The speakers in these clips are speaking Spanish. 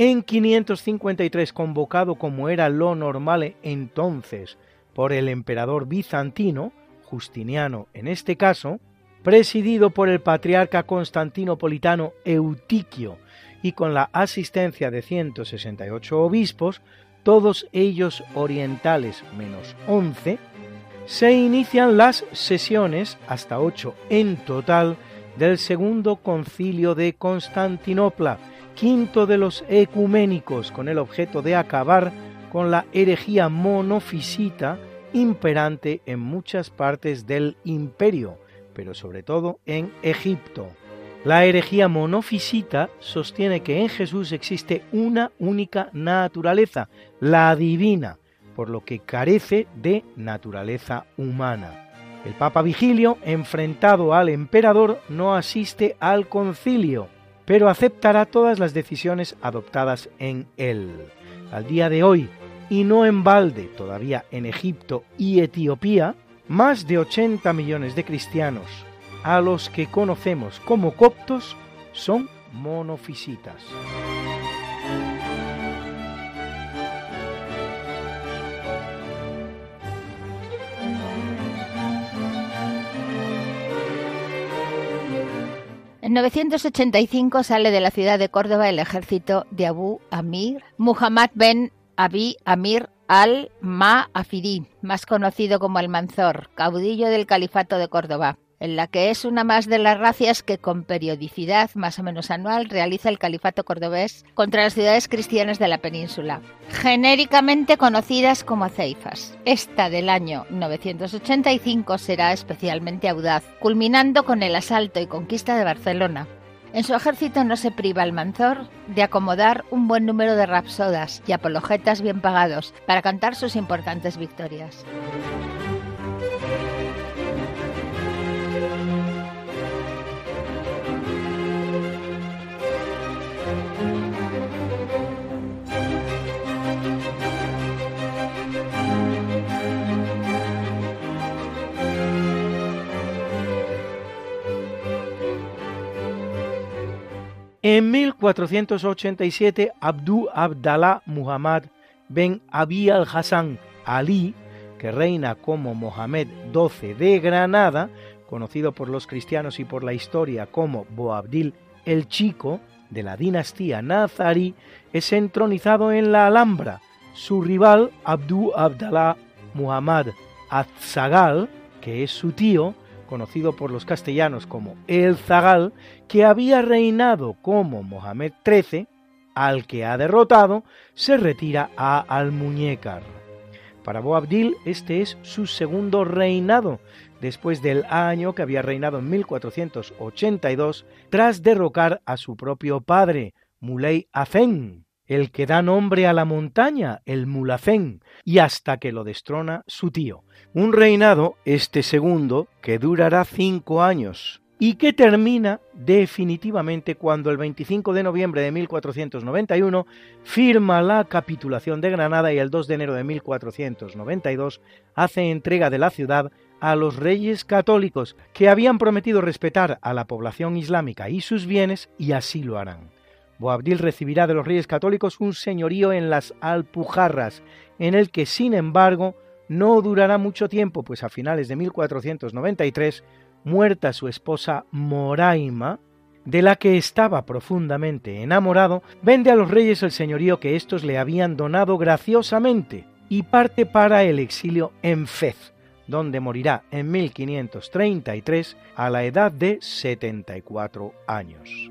En 553, convocado como era lo normal entonces por el emperador bizantino, Justiniano en este caso, presidido por el patriarca constantinopolitano Eutiquio y con la asistencia de 168 obispos, todos ellos orientales menos 11, se inician las sesiones, hasta 8 en total, del segundo concilio de Constantinopla, quinto de los ecuménicos, con el objeto de acabar con la herejía monofisita imperante en muchas partes del imperio, pero sobre todo en Egipto. La herejía monofisita sostiene que en Jesús existe una única naturaleza, la divina, por lo que carece de naturaleza humana. El Papa Vigilio, enfrentado al emperador, no asiste al concilio, pero aceptará todas las decisiones adoptadas en él. Al día de hoy, y no en balde todavía en Egipto y Etiopía, más de 80 millones de cristianos, a los que conocemos como coptos, son monofisitas. En 985 sale de la ciudad de Córdoba el ejército de Abu Amir Muhammad ben Abi Amir al-Ma'afiri, más conocido como Almanzor, caudillo del califato de Córdoba, en la que es una más de las racias que con periodicidad más o menos anual realiza el califato cordobés contra las ciudades cristianas de la península, genéricamente conocidas como ceifas. Esta del año 985 será especialmente audaz, culminando con el asalto y conquista de Barcelona. En su ejército no se priva el Manzor de acomodar un buen número de rapsodas y apologetas bien pagados para cantar sus importantes victorias. En 1487, Abdú Abdallah Muhammad ben Abi al-Hassan Ali, que reina como Mohamed XII de Granada, conocido por los cristianos y por la historia como Boabdil el Chico, de la dinastía nazarí, es entronizado en la Alhambra. Su rival, Abdú Abdallah Muhammad Az-Zagal, que es su tío, conocido por los castellanos como el Zagal, que había reinado como Mohamed XIII, al que ha derrotado, se retira a Almuñécar. Para Boabdil este es su segundo reinado, después del año que había reinado en 1482, tras derrocar a su propio padre, Muley Azen, el que da nombre a la montaña, el Mulacén, y hasta que lo destrona su tío. Un reinado, este segundo, que durará cinco años y que termina definitivamente cuando el 25 de noviembre de 1491 firma la capitulación de Granada y el 2 de enero de 1492 hace entrega de la ciudad a los reyes católicos que habían prometido respetar a la población islámica y sus bienes y así lo harán. Boabdil recibirá de los reyes católicos un señorío en las Alpujarras, en el que sin embargo no durará mucho tiempo, pues a finales de 1493, muerta su esposa Moraima, de la que estaba profundamente enamorado, vende a los reyes el señorío que éstos le habían donado graciosamente y parte para el exilio en Fez, donde morirá en 1533 a la edad de 74 años.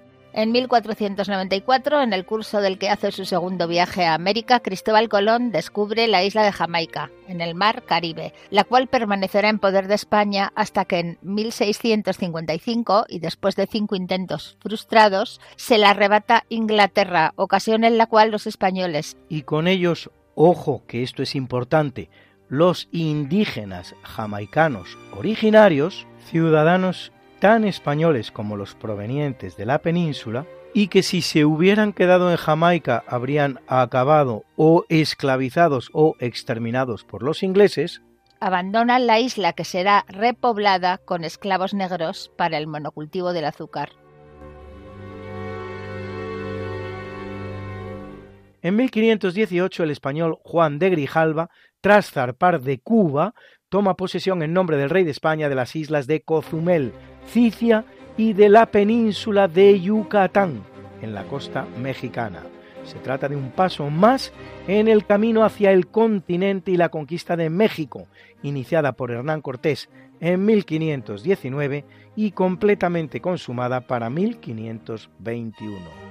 en 1494, en el curso del que hace su segundo viaje a América, Cristóbal Colón descubre la isla de Jamaica, en el mar Caribe, la cual permanecerá en poder de España hasta que en 1655, y después de cinco intentos frustrados, se la arrebata Inglaterra, ocasión en la cual los españoles... Y con ellos, ojo que esto es importante, los indígenas jamaicanos originarios, ciudadanos tan españoles como los provenientes de la península, y que si se hubieran quedado en Jamaica habrían acabado o esclavizados o exterminados por los ingleses, abandonan la isla que será repoblada con esclavos negros para el monocultivo del azúcar. En 1518 el español Juan de Grijalva, tras zarpar de Cuba, toma posesión en nombre del rey de España de las islas de Cozumel, Cicia y de la península de Yucatán, en la costa mexicana. Se trata de un paso más en el camino hacia el continente y la conquista de México, iniciada por Hernán Cortés en 1519 y completamente consumada para 1521.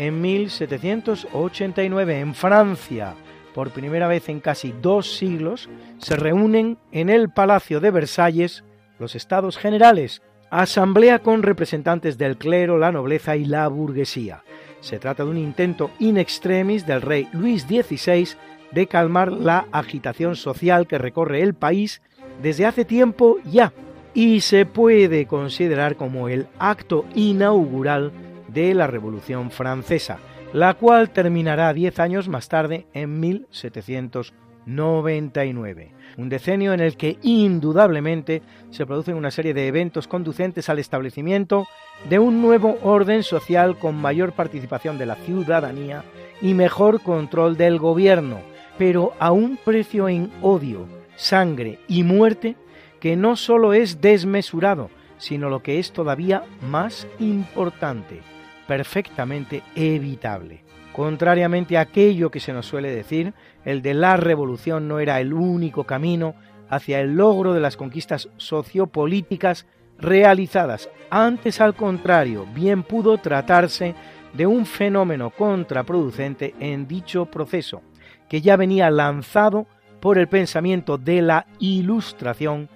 En 1789 en Francia, por primera vez en casi dos siglos, se reúnen en el Palacio de Versalles los Estados Generales, asamblea con representantes del clero, la nobleza y la burguesía. Se trata de un intento in extremis del rey Luis XVI de calmar la agitación social que recorre el país desde hace tiempo ya, y se puede considerar como el acto inaugural de la Revolución Francesa, la cual terminará diez años más tarde en 1789. 99. Un decenio en el que indudablemente se producen una serie de eventos conducentes al establecimiento de un nuevo orden social con mayor participación de la ciudadanía y mejor control del gobierno, pero a un precio en odio, sangre y muerte que no solo es desmesurado, sino lo que es todavía más importante, perfectamente evitable. Contrariamente a aquello que se nos suele decir, el de la revolución no era el único camino hacia el logro de las conquistas sociopolíticas realizadas. Antes, al contrario, bien pudo tratarse de un fenómeno contraproducente en dicho proceso, que ya venía lanzado por el pensamiento de la Ilustración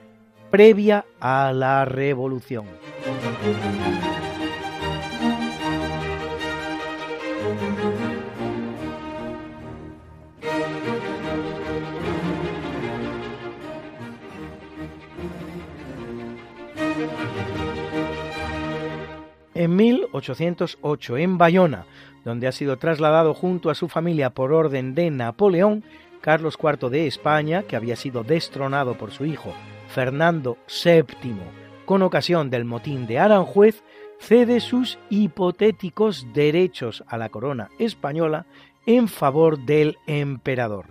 previa a la Revolución. En 1808, en Bayona, donde ha sido trasladado junto a su familia por orden de Napoleón, Carlos IV de España, que había sido destronado por su hijo Fernando VII con ocasión del motín de Aranjuez, cede sus hipotéticos derechos a la corona española en favor del emperador.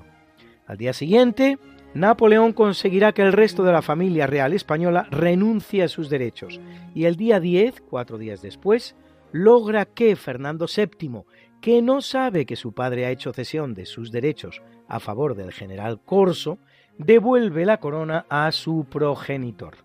Al día siguiente, Napoleón conseguirá que el resto de la familia real española renuncie a sus derechos y el día 10, cuatro días después, logra que Fernando VII, que no sabe que su padre ha hecho cesión de sus derechos a favor del general Corso, devuelve la corona a su progenitor.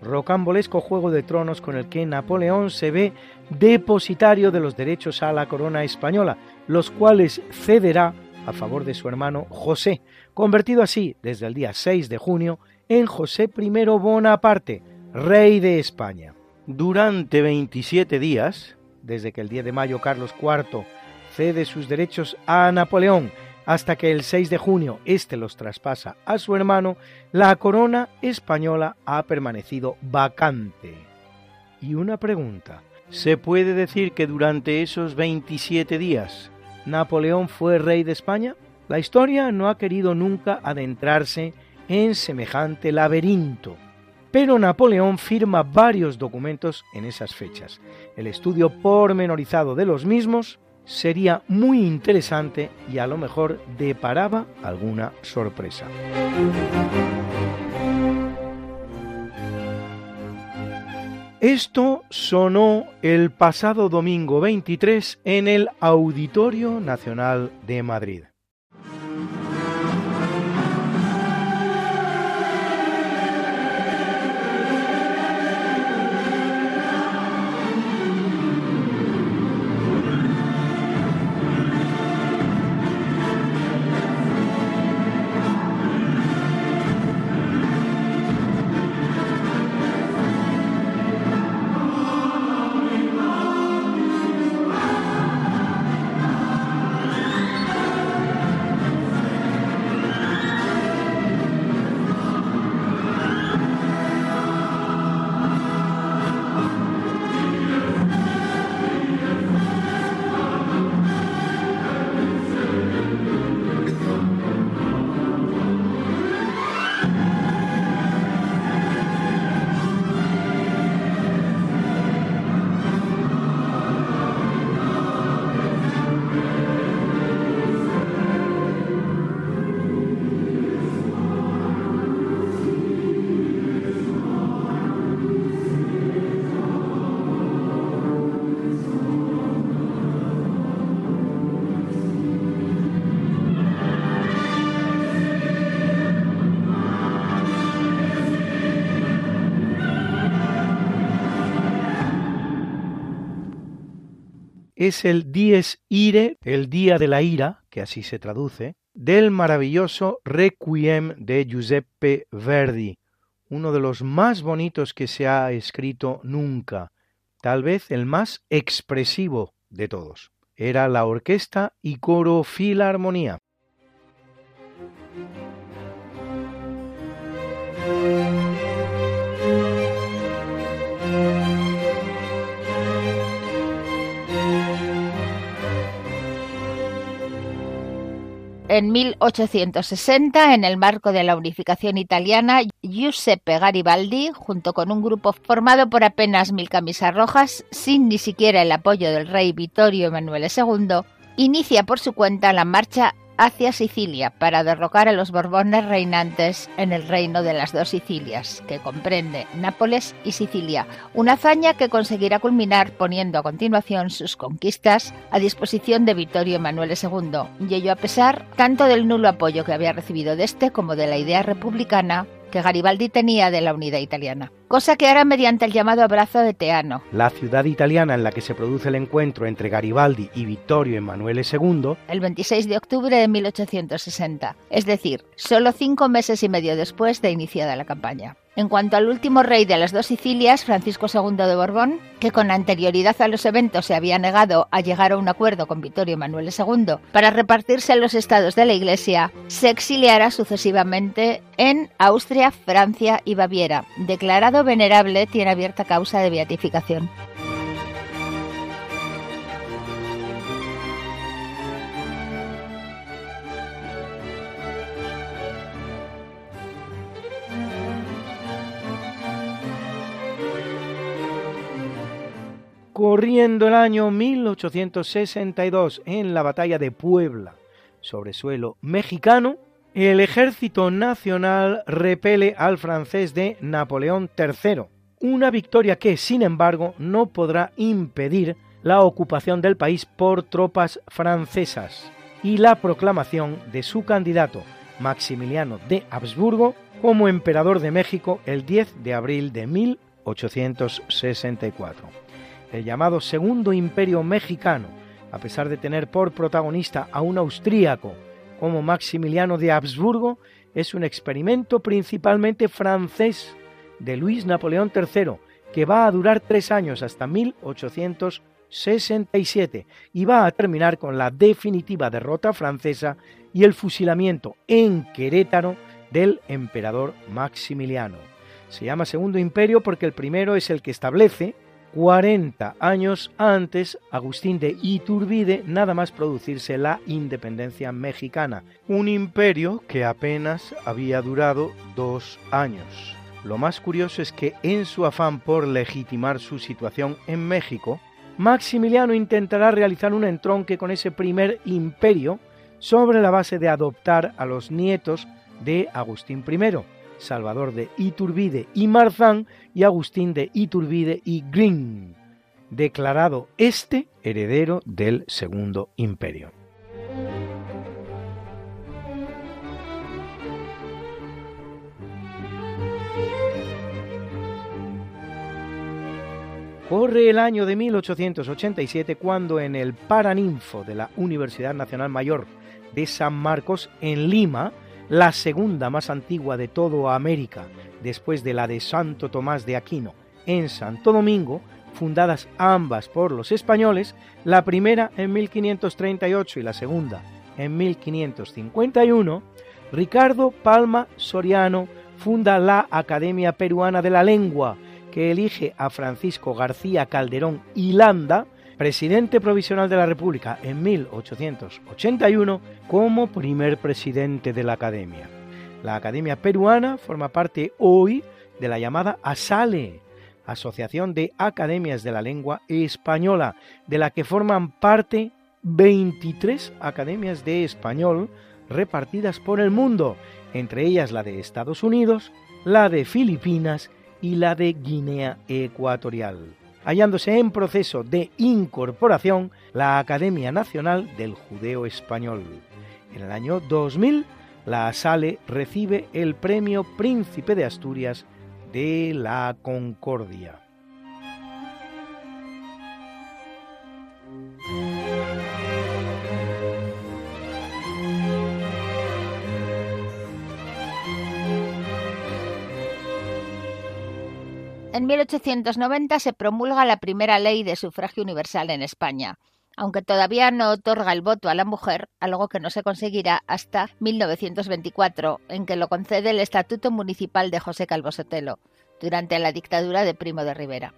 Rocambolesco juego de tronos con el que Napoleón se ve depositario de los derechos a la corona española, los cuales cederá a favor de su hermano José, convertido así desde el día 6 de junio en José I Bonaparte, rey de España. Durante 27 días, desde que el 10 de mayo Carlos IV cede sus derechos a Napoleón hasta que el 6 de junio éste los traspasa a su hermano, la corona española ha permanecido vacante. Y una pregunta, ¿se puede decir que durante esos 27 días Napoleón fue rey de España? La historia no ha querido nunca adentrarse en semejante laberinto, pero Napoleón firma varios documentos en esas fechas. El estudio pormenorizado de los mismos sería muy interesante y a lo mejor deparaba alguna sorpresa. Esto sonó el pasado domingo 23 en el Auditorio Nacional de Madrid. Es el Dies Ire, el Día de la Ira, que así se traduce, del maravilloso Requiem de Giuseppe Verdi, uno de los más bonitos que se ha escrito nunca, tal vez el más expresivo de todos. Era la orquesta y coro Filarmonía. En 1860, en el marco de la unificación italiana, Giuseppe Garibaldi, junto con un grupo formado por apenas mil camisas rojas, sin ni siquiera el apoyo del rey Vittorio Emanuele II, inicia por su cuenta la marcha hacia Sicilia para derrocar a los Borbones reinantes en el reino de las dos Sicilias, que comprende Nápoles y Sicilia, una hazaña que conseguirá culminar poniendo a continuación sus conquistas a disposición de Vittorio Emanuele II, y ello a pesar tanto del nulo apoyo que había recibido de este como de la idea republicana que Garibaldi tenía de la unidad italiana, cosa que hará mediante el llamado abrazo de Teano. La ciudad italiana en la que se produce el encuentro entre Garibaldi y Vittorio Emanuele II, el 26 de octubre de 1860, es decir, solo cinco meses y medio después de iniciada la campaña. En cuanto al último rey de las dos Sicilias, Francisco II de Borbón, que con anterioridad a los eventos se había negado a llegar a un acuerdo con Vittorio Emanuele II para repartirse los estados de la Iglesia, se exiliará sucesivamente en Austria, Francia y Baviera. Declarado venerable, tiene abierta causa de beatificación. Corriendo el año 1862 en la batalla de Puebla. Sobre suelo mexicano, el ejército nacional repele al francés de Napoleón III, una victoria que, sin embargo, no podrá impedir la ocupación del país por tropas francesas. Y la proclamación de su candidato, Maximiliano de Habsburgo, como emperador de México el 10 de abril de 1864 el llamado Segundo Imperio Mexicano, a pesar de tener por protagonista a un austríaco como Maximiliano de Habsburgo, es un experimento principalmente francés de Luis Napoleón III, que va a durar tres años hasta 1867 y va a terminar con la definitiva derrota francesa y el fusilamiento en Querétaro del emperador Maximiliano. Se llama Segundo Imperio porque el primero es el que establece 40 años antes, Agustín de Iturbide, nada más producirse la independencia mexicana, un imperio que apenas había durado dos años. Lo más curioso es que en su afán por legitimar su situación en México, Maximiliano intentará realizar un entronque con ese primer imperio sobre la base de adoptar a los nietos de Agustín I, Salvador de Iturbide y Marzán y Agustín de Iturbide y Green, declarado este heredero del Segundo Imperio. Corre el año de 1887 cuando en el Paraninfo de la Universidad Nacional Mayor de San Marcos en Lima la segunda más antigua de toda América, después de la de Santo Tomás de Aquino en Santo Domingo, fundadas ambas por los españoles, la primera en 1538 y la segunda en 1551, Ricardo Palma Soriano funda la Academia Peruana de la Lengua, que elige a Francisco García Calderón y Landa, presidente provisional de la República en 1881 como primer presidente de la Academia. La Academia Peruana forma parte hoy de la llamada ASALE, Asociación de Academias de la Lengua Española, de la que forman parte 23 academias de español repartidas por el mundo, entre ellas la de Estados Unidos, la de Filipinas y la de Guinea Ecuatorial hallándose en proceso de incorporación la Academia Nacional del Judeo Español. En el año 2000, la SALE recibe el Premio Príncipe de Asturias de la Concordia. En 1890 se promulga la primera ley de sufragio universal en España, aunque todavía no otorga el voto a la mujer, algo que no se conseguirá hasta 1924, en que lo concede el Estatuto Municipal de José Calvo Sotelo, durante la dictadura de Primo de Rivera.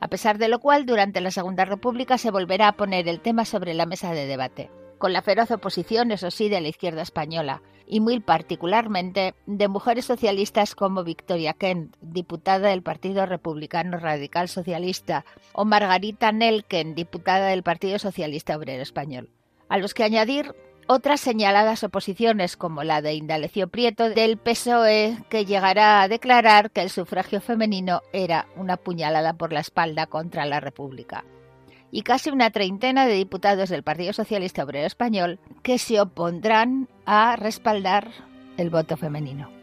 A pesar de lo cual, durante la Segunda República se volverá a poner el tema sobre la mesa de debate. Con la feroz oposición, eso sí, de la izquierda española, y muy particularmente de mujeres socialistas como Victoria Kent, diputada del Partido Republicano Radical Socialista, o Margarita Nelken, diputada del Partido Socialista Obrero Español. A los que añadir otras señaladas oposiciones, como la de Indalecio Prieto del PSOE, que llegará a declarar que el sufragio femenino era una puñalada por la espalda contra la República. Y casi una treintena de diputados del Partido Socialista Obrero Español que se opondrán a respaldar el voto femenino.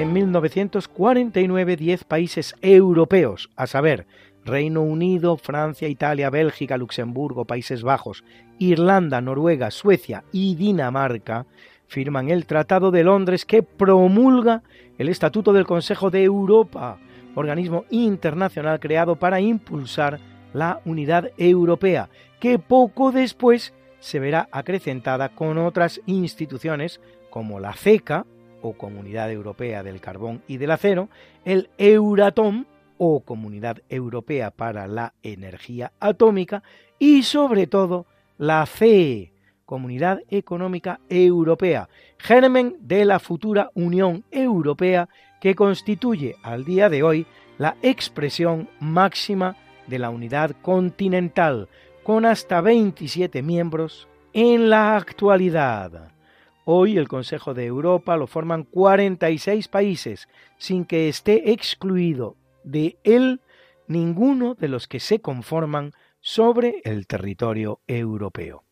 En 1949, 10 países europeos, a saber, Reino Unido, Francia, Italia, Bélgica, Luxemburgo, Países Bajos, Irlanda, Noruega, Suecia y Dinamarca, firman el Tratado de Londres que promulga el Estatuto del Consejo de Europa, organismo internacional creado para impulsar la unidad europea, que poco después se verá acrecentada con otras instituciones como la CECA, o Comunidad Europea del Carbón y del Acero, el Euratom o Comunidad Europea para la Energía Atómica y sobre todo la CE, Comunidad Económica Europea, germen de la futura Unión Europea que constituye al día de hoy la expresión máxima de la unidad continental, con hasta 27 miembros en la actualidad. Hoy el Consejo de Europa lo forman 46 países, sin que esté excluido de él ninguno de los que se conforman sobre el territorio europeo.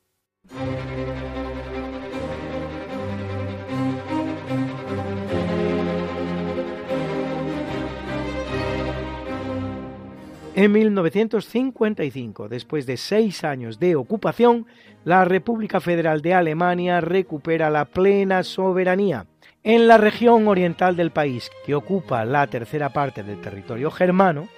En 1955, después de seis años de ocupación, la República Federal de Alemania recupera la plena soberanía en la región oriental del país, que ocupa la tercera parte del territorio germano,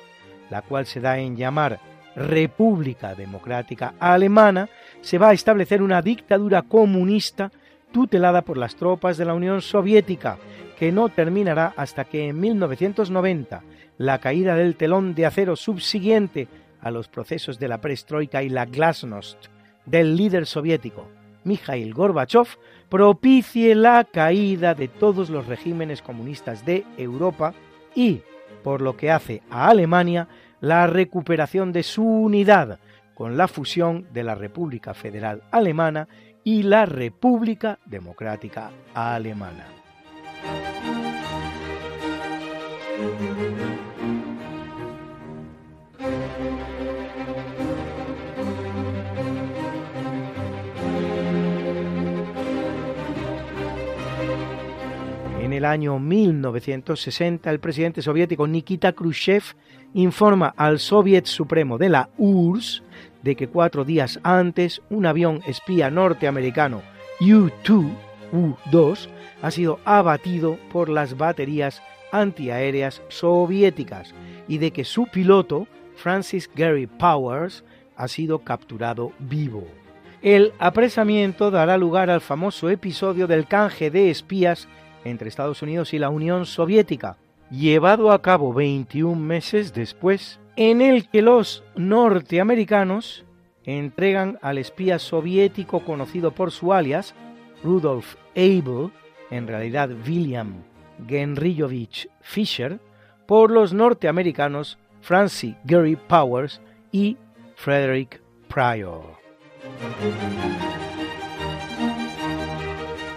la cual se da en llamar República Democrática Alemana, se va a establecer una dictadura comunista tutelada por las tropas de la Unión Soviética, que no terminará hasta que en 1990 la caída del telón de acero subsiguiente a los procesos de la perestroika y la glasnost del líder soviético Mikhail Gorbachev propicie la caída de todos los regímenes comunistas de Europa y, por lo que hace a Alemania, la recuperación de su unidad con la fusión de la República Federal Alemana y la República Democrática Alemana. El año 1960, el presidente soviético Nikita Khrushchev informa al Soviet Supremo de la URSS de que cuatro días antes un avión espía norteamericano U-2, U-2 ha sido abatido por las baterías antiaéreas soviéticas y de que su piloto, Francis Gary Powers, ha sido capturado vivo. El apresamiento dará lugar al famoso episodio del canje de espías entre Estados Unidos y la Unión Soviética, llevado a cabo 21 meses después, en el que los norteamericanos entregan al espía soviético conocido por su alias, Rudolf Abel, en realidad William Genriyovich Fisher, por los norteamericanos Francis Gary Powers y Frederick Pryor.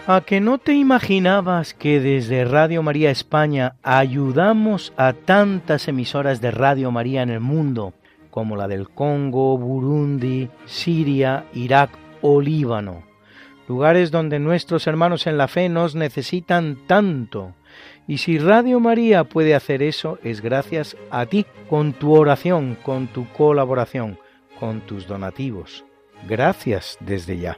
¿A que no te imaginabas que desde Radio María España ayudamos a tantas emisoras de Radio María en el mundo, como la del Congo, Burundi, Siria, Irak o Líbano? Lugares donde nuestros hermanos en la fe nos necesitan tanto. Y si Radio María puede hacer eso, es gracias a ti, con tu oración, con tu colaboración, con tus donativos. Gracias desde ya.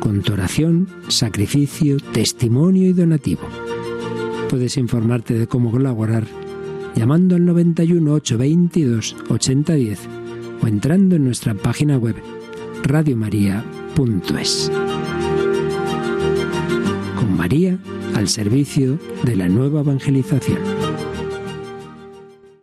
con oración, sacrificio, testimonio y donativo. Puedes informarte de cómo colaborar llamando al 91 822 8010 o entrando en nuestra página web radiomaria.es. Con María al servicio de la nueva evangelización.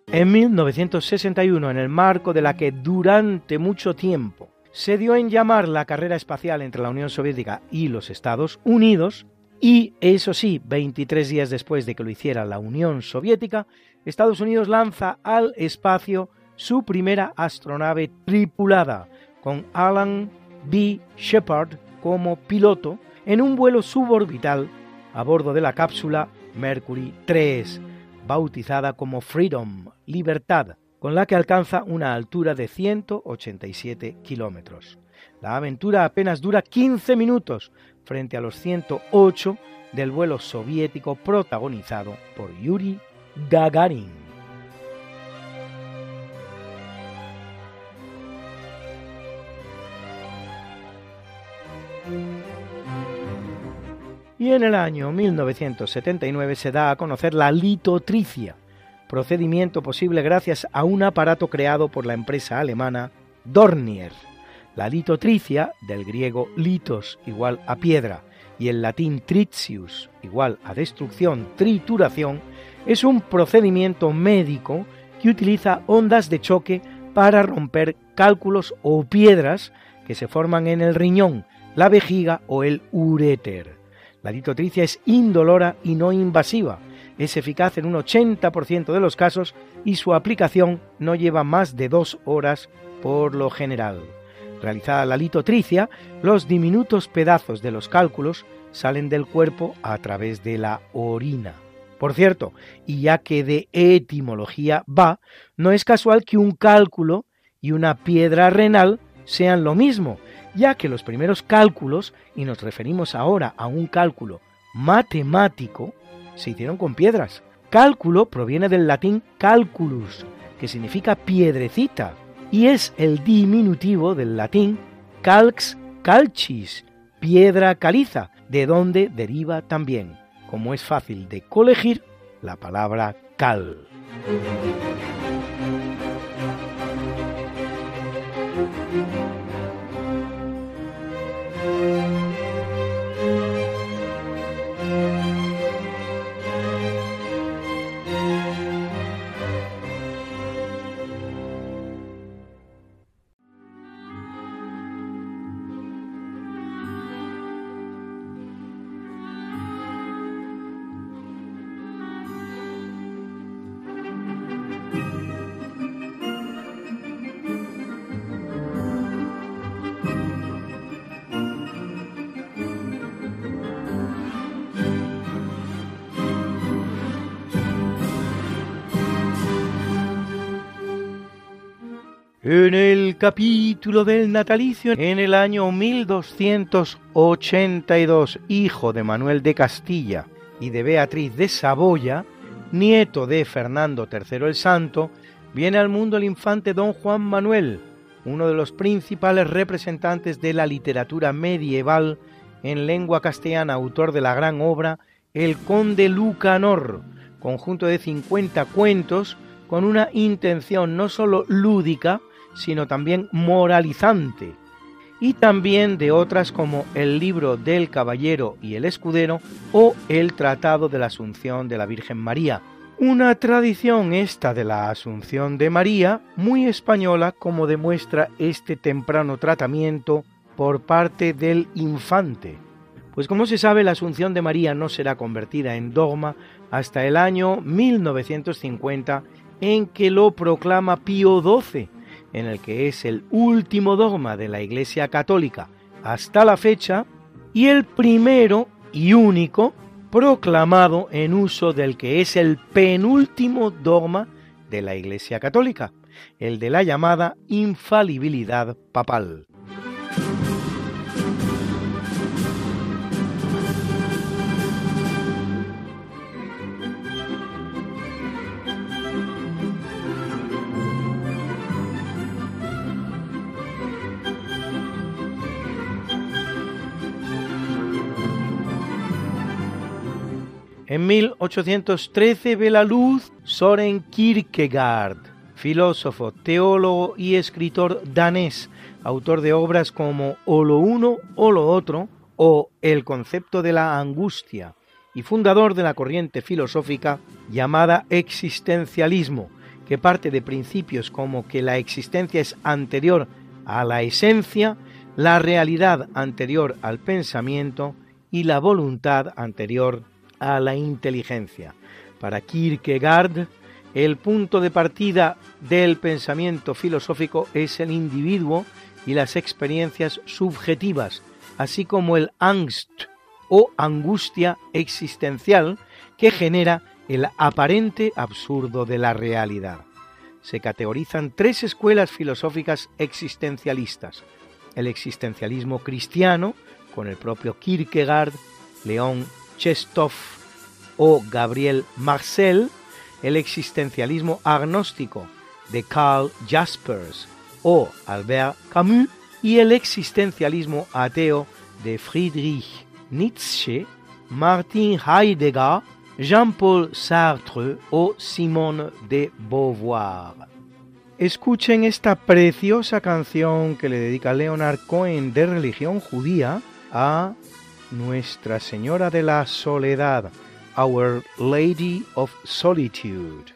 En 1961, en el marco de la que durante mucho tiempo se dio en llamar la carrera espacial entre la Unión Soviética y los Estados Unidos, y eso sí, 23 días después de que lo hiciera la Unión Soviética, Estados Unidos lanza al espacio su primera astronave tripulada, con Alan B. Shepard como piloto, en un vuelo suborbital a bordo de la cápsula Mercury 3, bautizada como Freedom, Libertad, con la que alcanza una altura de 187 kilómetros. La aventura apenas dura 15 minutos frente a los 108 del vuelo soviético protagonizado por Yuri Gagarin. Y en el año 1979 se da a conocer la litotricia, procedimiento posible gracias a un aparato creado por la empresa alemana Dornier. La litotricia, del griego litos igual a piedra y el latín tritius igual a destrucción, trituración, es un procedimiento médico que utiliza ondas de choque para romper cálculos o piedras que se forman en el riñón, la vejiga o el uréter. La litotricia es indolora y no invasiva, es eficaz en un 80% de los casos y su aplicación no lleva más de dos horas por lo general. Realizada la litotricia, los diminutos pedazos de los cálculos salen del cuerpo a través de la orina. Por cierto, y ya que de etimología va, no es casual que un cálculo y una piedra renal sean lo mismo, ya que los primeros cálculos, y nos referimos ahora a un cálculo matemático, se hicieron con piedras. Cálculo proviene del latín calculus, que significa piedrecita, y es el diminutivo del latín calx calchis, piedra caliza, de donde deriva también, como es fácil de colegir, la palabra cal. En el capítulo del natalicio, en el año 1282, hijo de Manuel de Castilla y de Beatriz de Saboya, nieto de Fernando III el Santo, viene al mundo el infante don Juan Manuel, uno de los principales representantes de la literatura medieval en lengua castellana, autor de la gran obra El Conde Lucanor, conjunto de 50 cuentos con una intención no sólo lúdica, sino también moralizante, y también de otras como el libro del Caballero y el Escudero o el Tratado de la Asunción de la Virgen María, Una tradición esta de la Asunción de María, muy española como demuestra este temprano tratamiento por parte del infante. Pues como se sabe, la Asunción de María no será convertida en dogma hasta el año 1950 en que lo proclama Pío XII, en el que es el último dogma de la Iglesia Católica hasta la fecha y el primero y único proclamado en uso del que es el penúltimo dogma de la Iglesia Católica, el de la llamada infalibilidad papal. En 1813 ve la luz Soren Kierkegaard, filósofo, teólogo y escritor danés, autor de obras como O lo uno o lo otro o El concepto de la angustia, y fundador de la corriente filosófica llamada existencialismo, que parte de principios como que la existencia es anterior a la esencia, la realidad anterior al pensamiento y la voluntad anterior a la inteligencia. Para Kierkegaard, el punto de partida del pensamiento filosófico es el individuo y las experiencias subjetivas, así como el angst o angustia existencial que genera el aparente absurdo de la realidad. Se categorizan tres escuelas filosóficas existencialistas. El existencialismo cristiano, con el propio Kierkegaard, León O Gabriel Marcel, el existencialismo agnóstico de Karl Jaspers o Albert Camus y el existencialismo ateo de Friedrich Nietzsche, Martin Heidegger, Jean-Paul Sartre o Simone de Beauvoir. Escuchen esta preciosa canción que le dedica Leonard Cohen de religión judía a nuestra Señora de la Soledad, Our Lady of Solitude.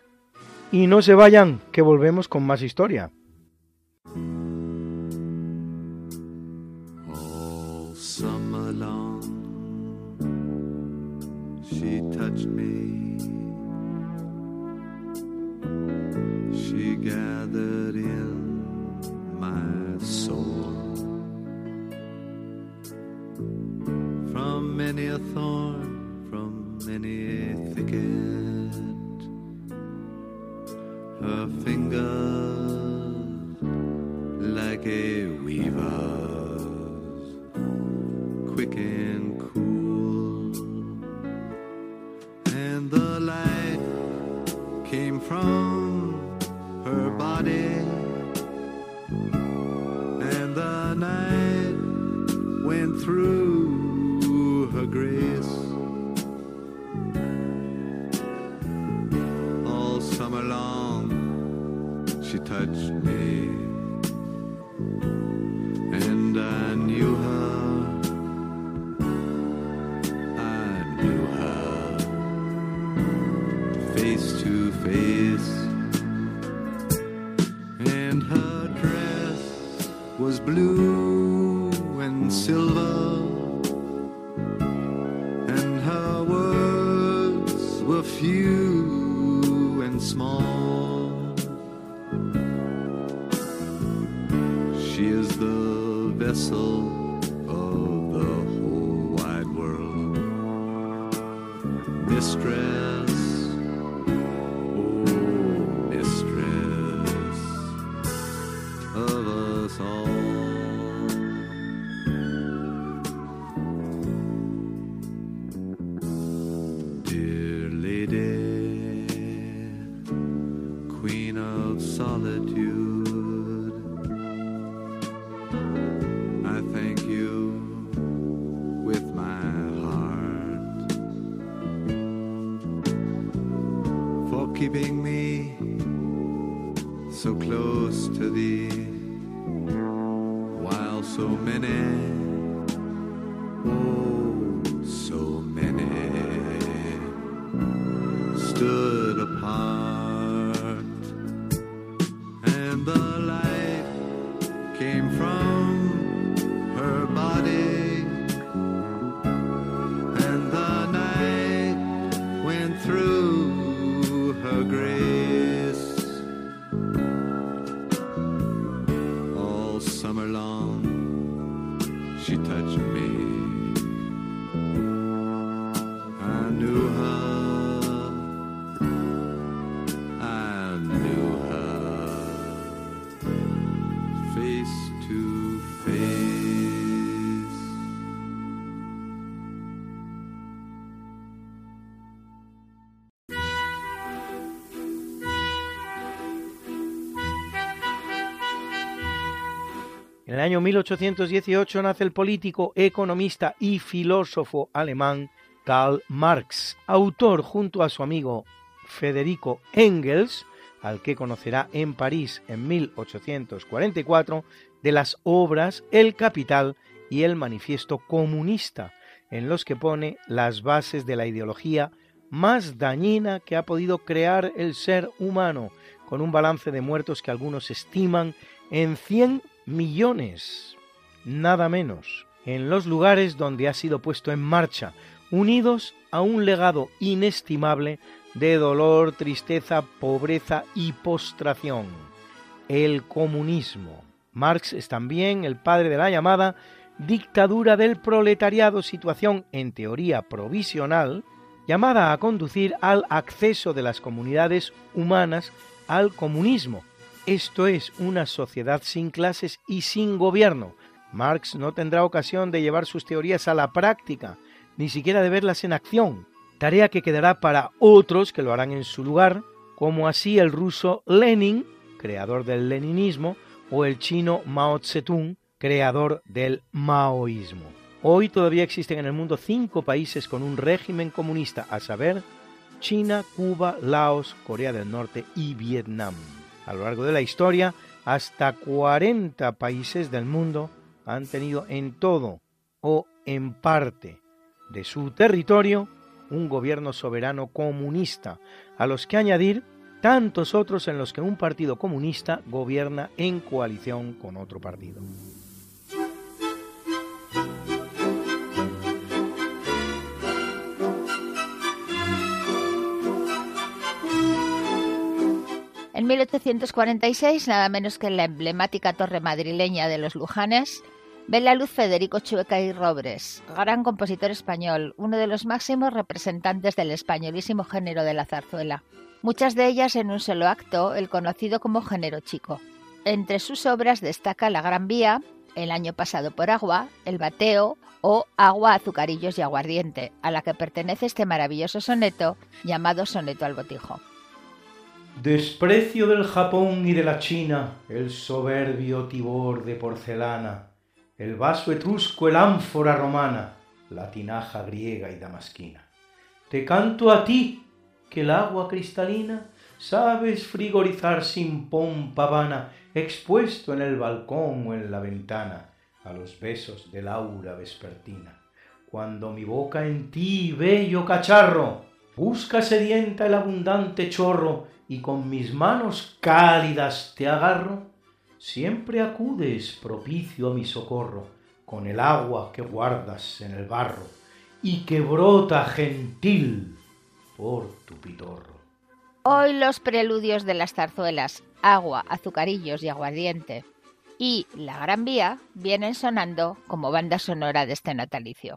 Y no se vayan, que volvemos con más historia. All summer long, she touched me. She gathered many a thorn, from many a thicket. Her fingers like a weaver's, me, and I knew her. I knew her face to face, and her dress was blue and silver. The of the whole wide world, mistress. El año 1818 nace el político, economista y filósofo alemán Karl Marx, autor junto a su amigo Federico Engels, al que conocerá en París en 1844, de las obras El Capital y el Manifiesto Comunista, en los que pone las bases de la ideología más dañina que ha podido crear el ser humano, con un balance de muertos que algunos estiman en 100 millones, nada menos, en los lugares donde ha sido puesto en marcha, unidos a un legado inestimable de dolor, tristeza, pobreza y postración, el comunismo. Marx es también el padre de la llamada dictadura del proletariado, situación en teoría provisional, llamada a conducir al acceso de las comunidades humanas al comunismo, esto es una sociedad sin clases y sin gobierno. Marx no tendrá ocasión de llevar sus teorías a la práctica, ni siquiera de verlas en acción, tarea que quedará para otros que lo harán en su lugar, como así el ruso Lenin, creador del leninismo, o el chino Mao Zedong, creador del maoísmo. Hoy todavía existen en el mundo cinco países con un régimen comunista, a saber, China, Cuba, Laos, Corea del Norte y Vietnam. A lo largo de la historia, hasta 40 países del mundo han tenido en todo o en parte de su territorio un gobierno soberano comunista, a los que añadir tantos otros en los que un partido comunista gobierna en coalición con otro partido. En 1846, nada menos que en la emblemática torre madrileña de los Lujanes, ve la luz Federico Chueca y Robres, gran compositor español, uno de los máximos representantes del españolísimo género de la zarzuela. Muchas de ellas en un solo acto, el conocido como género chico. Entre sus obras destaca La Gran Vía, El año pasado por agua, El bateo o Agua, azucarillos y aguardiente, a la que pertenece este maravilloso soneto llamado Soneto al Botijo. Desprecio del Japón y de la China, el soberbio tibor de porcelana, el vaso etrusco, el ánfora romana, la tinaja griega y damasquina. Te canto a ti, que el agua cristalina sabes frigorizar sin pompa vana, expuesto en el balcón o en la ventana, a los besos del aura vespertina. Cuando mi boca en ti, bello cacharro, busca sedienta el abundante chorro, y con mis manos cálidas te agarro, siempre acudes propicio a mi socorro, con el agua que guardas en el barro, y que brota gentil por tu pitorro. Hoy los preludios de las zarzuelas Agua, Azucarillos y Aguardiente y La Gran Vía vienen sonando como banda sonora de este natalicio.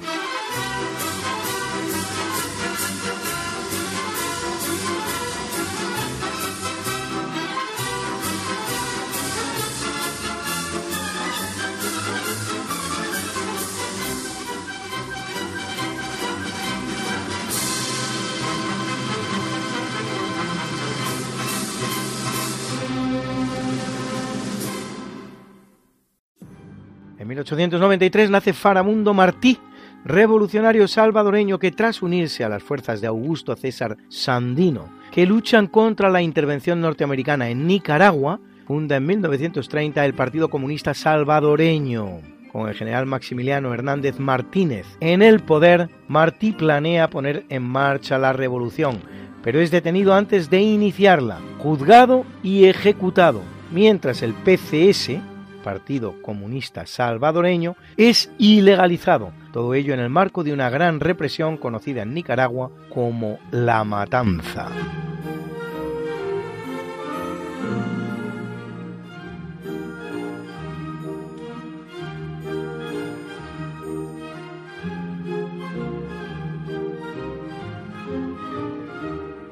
1893 nace Faramundo Martí, revolucionario salvadoreño que tras unirse a las fuerzas de Augusto César Sandino, que luchan contra la intervención norteamericana en Nicaragua, funda en 1930 el Partido Comunista Salvadoreño. Con el general Maximiliano Hernández Martínez en el poder, Martí planea poner en marcha la revolución, pero es detenido antes de iniciarla, juzgado y ejecutado, mientras el PCS Partido Comunista Salvadoreño, es ilegalizado. Todo ello en el marco de una gran represión conocida en Nicaragua como la matanza.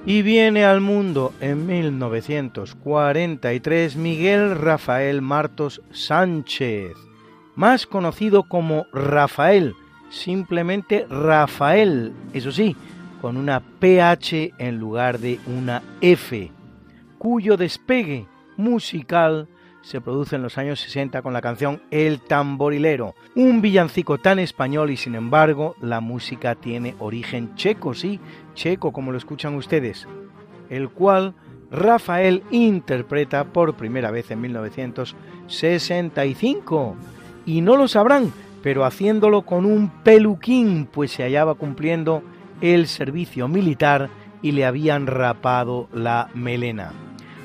Y viene al mundo en 1943 Miguel Rafael Martos Sánchez, más conocido como Rafael, simplemente Rafael, eso sí, con una PH en lugar de una F, cuyo despegue musical se produce en los años 60 con la canción El tamborilero, un villancico tan español y sin embargo la música tiene origen checo, sí, checo como lo escuchan ustedes, el cual Rafael interpreta por primera vez en 1965. Y no lo sabrán, pero haciéndolo con un peluquín, pues se hallaba cumpliendo el servicio militar y le habían rapado la melena.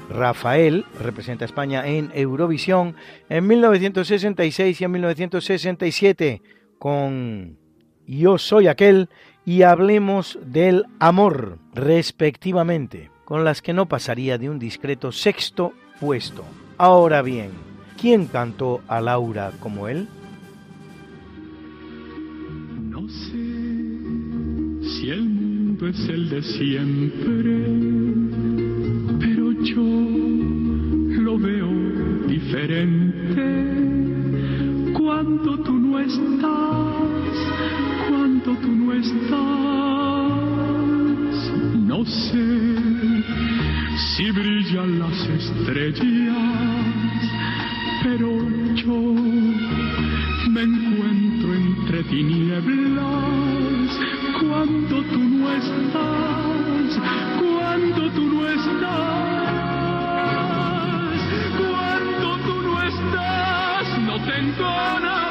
Rafael representa a España en Eurovisión en 1966 y en 1967 con Yo soy aquel y hablemos del amor, respectivamente, con las que no pasaría de un discreto sexto puesto. Ahora bien, ¿quién cantó a Laura como él? No sé si el mundo es el de siempre yo lo veo diferente cuando tú no estás, cuando tú no estás. No sé si brillan las estrellas, pero yo me encuentro entre tinieblas cuando tú no estás, cuando tú no estás, cuando tú no estás, no tengo nada.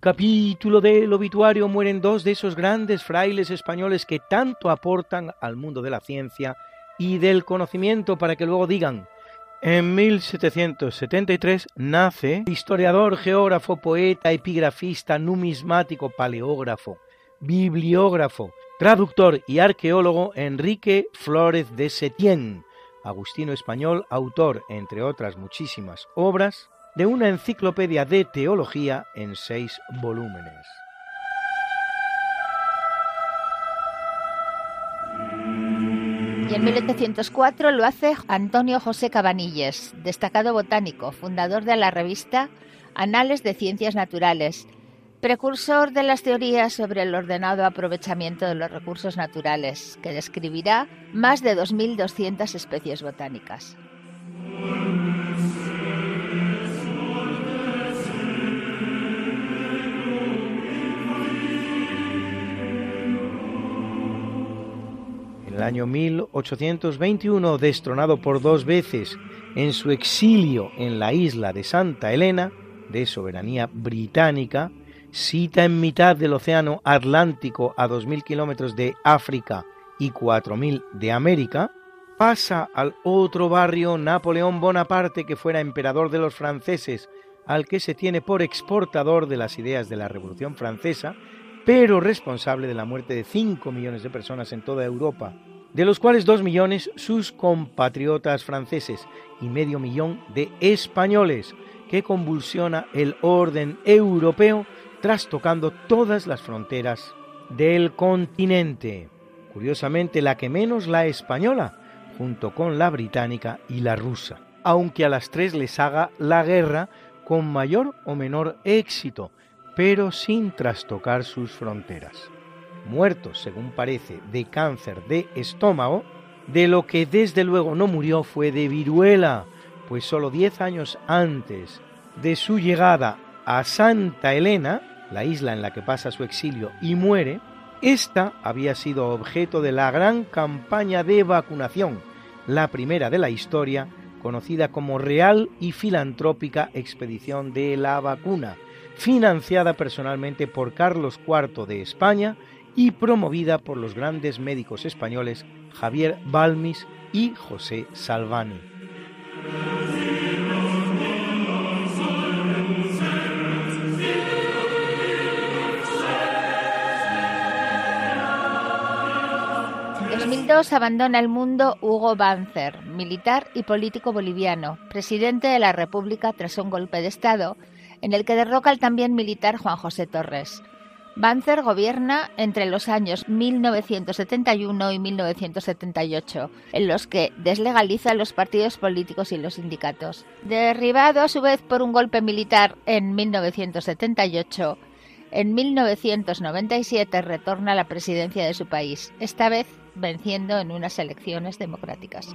Capítulo del obituario mueren dos de esos grandes frailes españoles que tanto aportan al mundo de la ciencia y del conocimiento para que luego digan, en 1773 nace historiador, geógrafo, poeta, epigrafista, numismático, paleógrafo, bibliógrafo, traductor y arqueólogo Enrique Flórez de Setién, agustino español, autor, entre otras muchísimas obras, de una enciclopedia de teología en seis volúmenes. Y en 1704 lo hace Antonio José Cabanilles, destacado botánico, fundador de la revista Anales de Ciencias Naturales, precursor de las teorías sobre el ordenado aprovechamiento de los recursos naturales, que describirá más de 2.200 especies botánicas. El año 1821, destronado por dos veces en su exilio en la isla de Santa Elena, de soberanía británica, cita en mitad del Océano Atlántico a 2.000 kilómetros de África y 4.000 de América, pasa al otro barrio Napoleón Bonaparte, que fuera emperador de los franceses, al que se tiene por exportador de las ideas de la Revolución Francesa, pero responsable de la muerte de 5 millones de personas en toda Europa de los cuales dos millones sus compatriotas franceses y medio millón de españoles, que convulsiona el orden europeo trastocando todas las fronteras del continente. Curiosamente, la que menos la española, junto con la británica y la rusa, aunque a las tres les haga la guerra con mayor o menor éxito, pero sin trastocar sus fronteras. Muerto, según parece, de cáncer de estómago, de lo que desde luego no murió fue de viruela, pues solo diez años antes de su llegada a Santa Elena, la isla en la que pasa su exilio y muere, esta había sido objeto de la gran campaña de vacunación, la primera de la historia, conocida como Real y Filantrópica Expedición de la Vacuna, financiada personalmente por Carlos IV de España y promovida por los grandes médicos españoles Javier Balmis y José Salvani. En 2002 abandona el mundo Hugo Banzer, militar y político boliviano, presidente de la República tras un golpe de Estado, en el que derroca al también militar Juan José Torres. Banzer gobierna entre los años 1971 y 1978, en los que deslegaliza los partidos políticos y los sindicatos. Derribado a su vez por un golpe militar en 1978, en 1997 retorna a la presidencia de su país, esta vez venciendo en unas elecciones democráticas.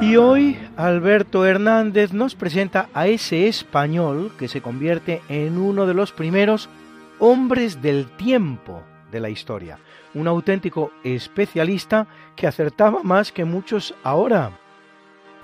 Y hoy Alberto Hernández nos presenta a ese español que se convierte en uno de los primeros hombres del tiempo, de la historia. Un auténtico especialista que acertaba más que muchos ahora.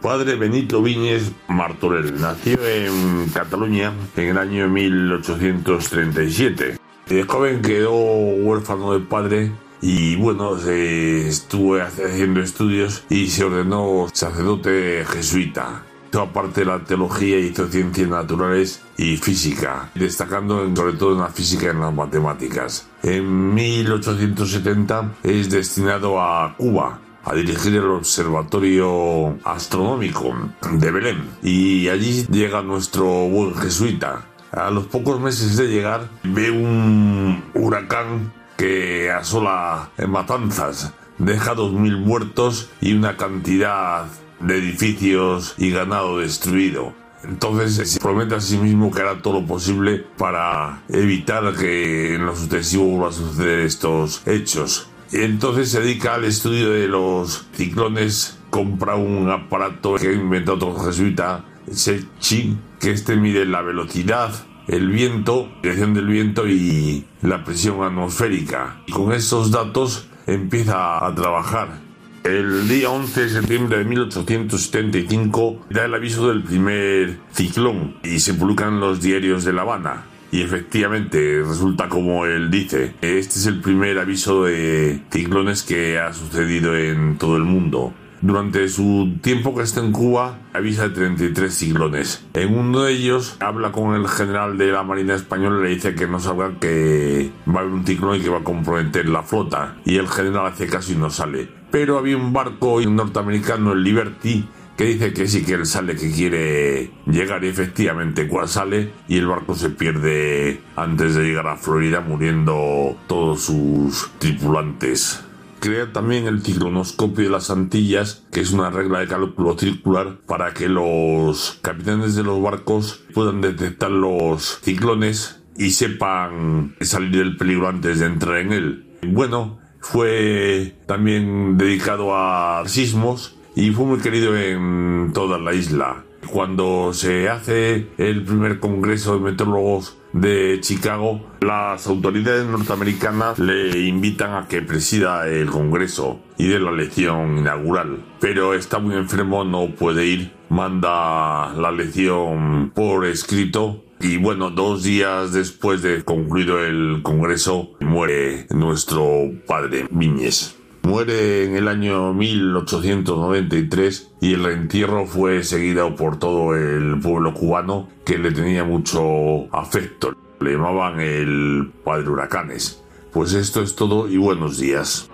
Padre Benito Viñes Martorell nació en Cataluña en el año 1837. De joven quedó huérfano de padre y bueno, estuvo haciendo estudios y se ordenó sacerdote jesuita. Aparte de la teología, hizo ciencias naturales y física, destacando sobre todo en la física y en las matemáticas. En 1870 es destinado a Cuba, a dirigir el Observatorio Astronómico de Belén. Y allí llega nuestro buen jesuita. A los pocos meses de llegar, ve un huracán que asola en Matanzas. Deja 2.000 muertos y una cantidad de edificios y ganado destruido. Entonces se promete a sí mismo que hará todo lo posible para evitar que en lo sucesivo vuelvan a suceder estos hechos. Entonces se dedica al estudio de los ciclones, compra un aparato que inventó otro jesuita, Sechi, que este mide la velocidad, el viento, dirección del viento y la presión atmosférica. Y con estos datos empieza a trabajar. El día 11 de septiembre de 1875 da el aviso del primer ciclón y se publican los diarios de La Habana. Y efectivamente, resulta como él dice, este es el primer aviso de ciclones que ha sucedido en todo el mundo. Durante su tiempo que está en Cuba, avisa de 33 ciclones. En uno de ellos habla con el general de la Marina Española y le dice que no salga que va a haber un ciclón y que va a comprometer la flota. Y el general hace caso y no sale. Pero había un barco norteamericano, el Liberty, que dice que sí que él sale, que quiere llegar y efectivamente cual sale y el barco se pierde antes de llegar a Florida muriendo todos sus tripulantes. Crea también el ciclonoscopio de las Antillas, que es una regla de cálculo circular para que los capitanes de los barcos puedan detectar los ciclones y sepan salir del peligro antes de entrar en él. Bueno, fue también dedicado a sismos y fue muy querido en toda la isla. Cuando se hace el primer congreso de meteorólogos de Chicago, las autoridades norteamericanas le invitan a que presida el congreso y de la lección inaugural. Pero está muy enfermo, no puede ir, manda la lección por escrito y bueno, dos días después de concluido el congreso, muere nuestro padre Viñes. Muere en el año 1893 y el entierro fue seguido por todo el pueblo cubano que le tenía mucho afecto. Le llamaban el padre huracanes. Pues esto es todo y buenos días.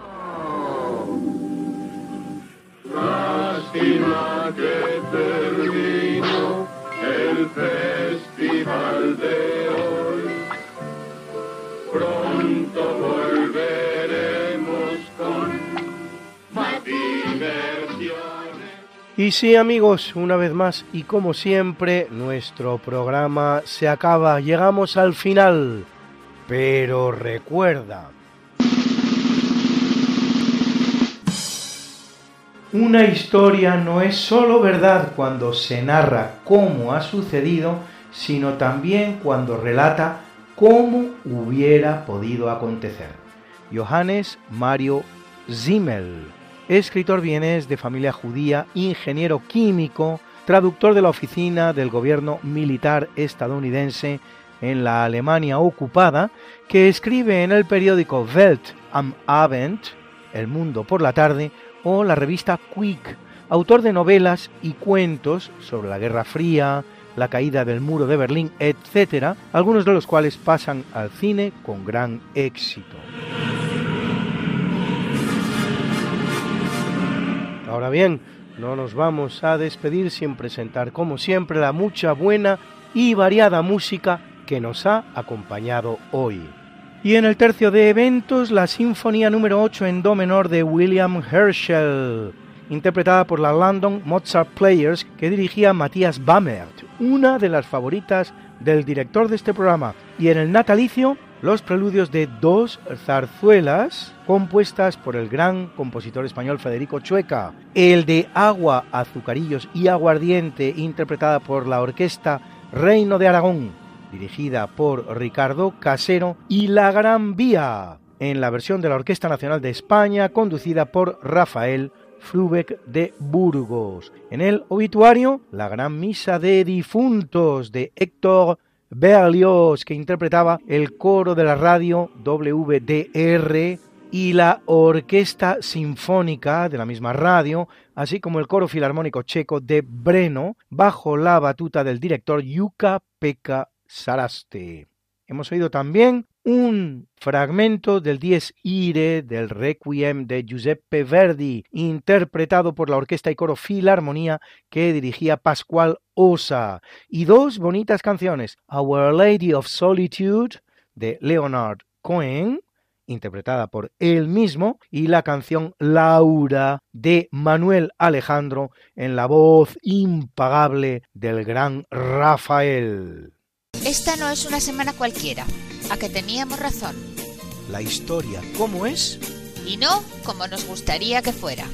Lástima que Y sí amigos, una vez más y como siempre, nuestro programa se acaba, llegamos al final. Pero recuerda, una historia no es sólo verdad cuando se narra cómo ha sucedido, sino también cuando relata cómo hubiera podido acontecer. Johannes Mario Zimmel, escritor vienés de familia judía, ingeniero químico, traductor de la oficina del gobierno militar estadounidense en la Alemania ocupada, que escribe en el periódico Welt am Abend, El Mundo por la tarde, o la revista Quick, autor de novelas y cuentos sobre la Guerra Fría, la caída del muro de Berlín, etc., algunos de los cuales pasan al cine con gran éxito. Ahora bien, no nos vamos a despedir sin presentar, como siempre, la mucha buena y variada música que nos ha acompañado hoy. Y en el tercio de eventos, la Sinfonía número 8 en Do menor de William Herschel, interpretada por la London Mozart Players que dirigía Matthias Bammert, una de las favoritas del director de este programa. Y en el natalicio, los preludios de dos zarzuelas compuestas por el gran compositor español Federico Chueca, el de Agua, Azucarillos y Aguardiente, interpretada por la orquesta Reino de Aragón, dirigida por Ricardo Casero, y La Gran Vía, en la versión de la Orquesta Nacional de España, conducida por Rafael Frubeck de Burgos. En el obituario, la gran misa de difuntos de Héctor Berlioz, que interpretaba el coro de la radio WDR y la Orquesta Sinfónica de la misma radio, así como el coro filarmónico checo de Breno, bajo la batuta del director Yuka Pekka Saraste. Hemos oído también un fragmento del Dies Ire del Requiem de Giuseppe Verdi, interpretado por la Orquesta y Coro Filarmonía que dirigía Pascual Osa, y dos bonitas canciones, Our Lady of Solitude de Leonard Cohen, interpretada por él mismo, y la canción Laura de Manuel Alejandro en la voz impagable del gran Rafael. Esta no es una semana cualquiera, a que teníamos razón. La historia, ¿cómo es? Y no como nos gustaría que fuera.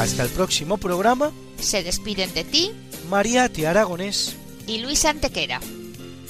Hasta el próximo programa. Se despiden de ti, Mariate Aragonés y Luis Antequera.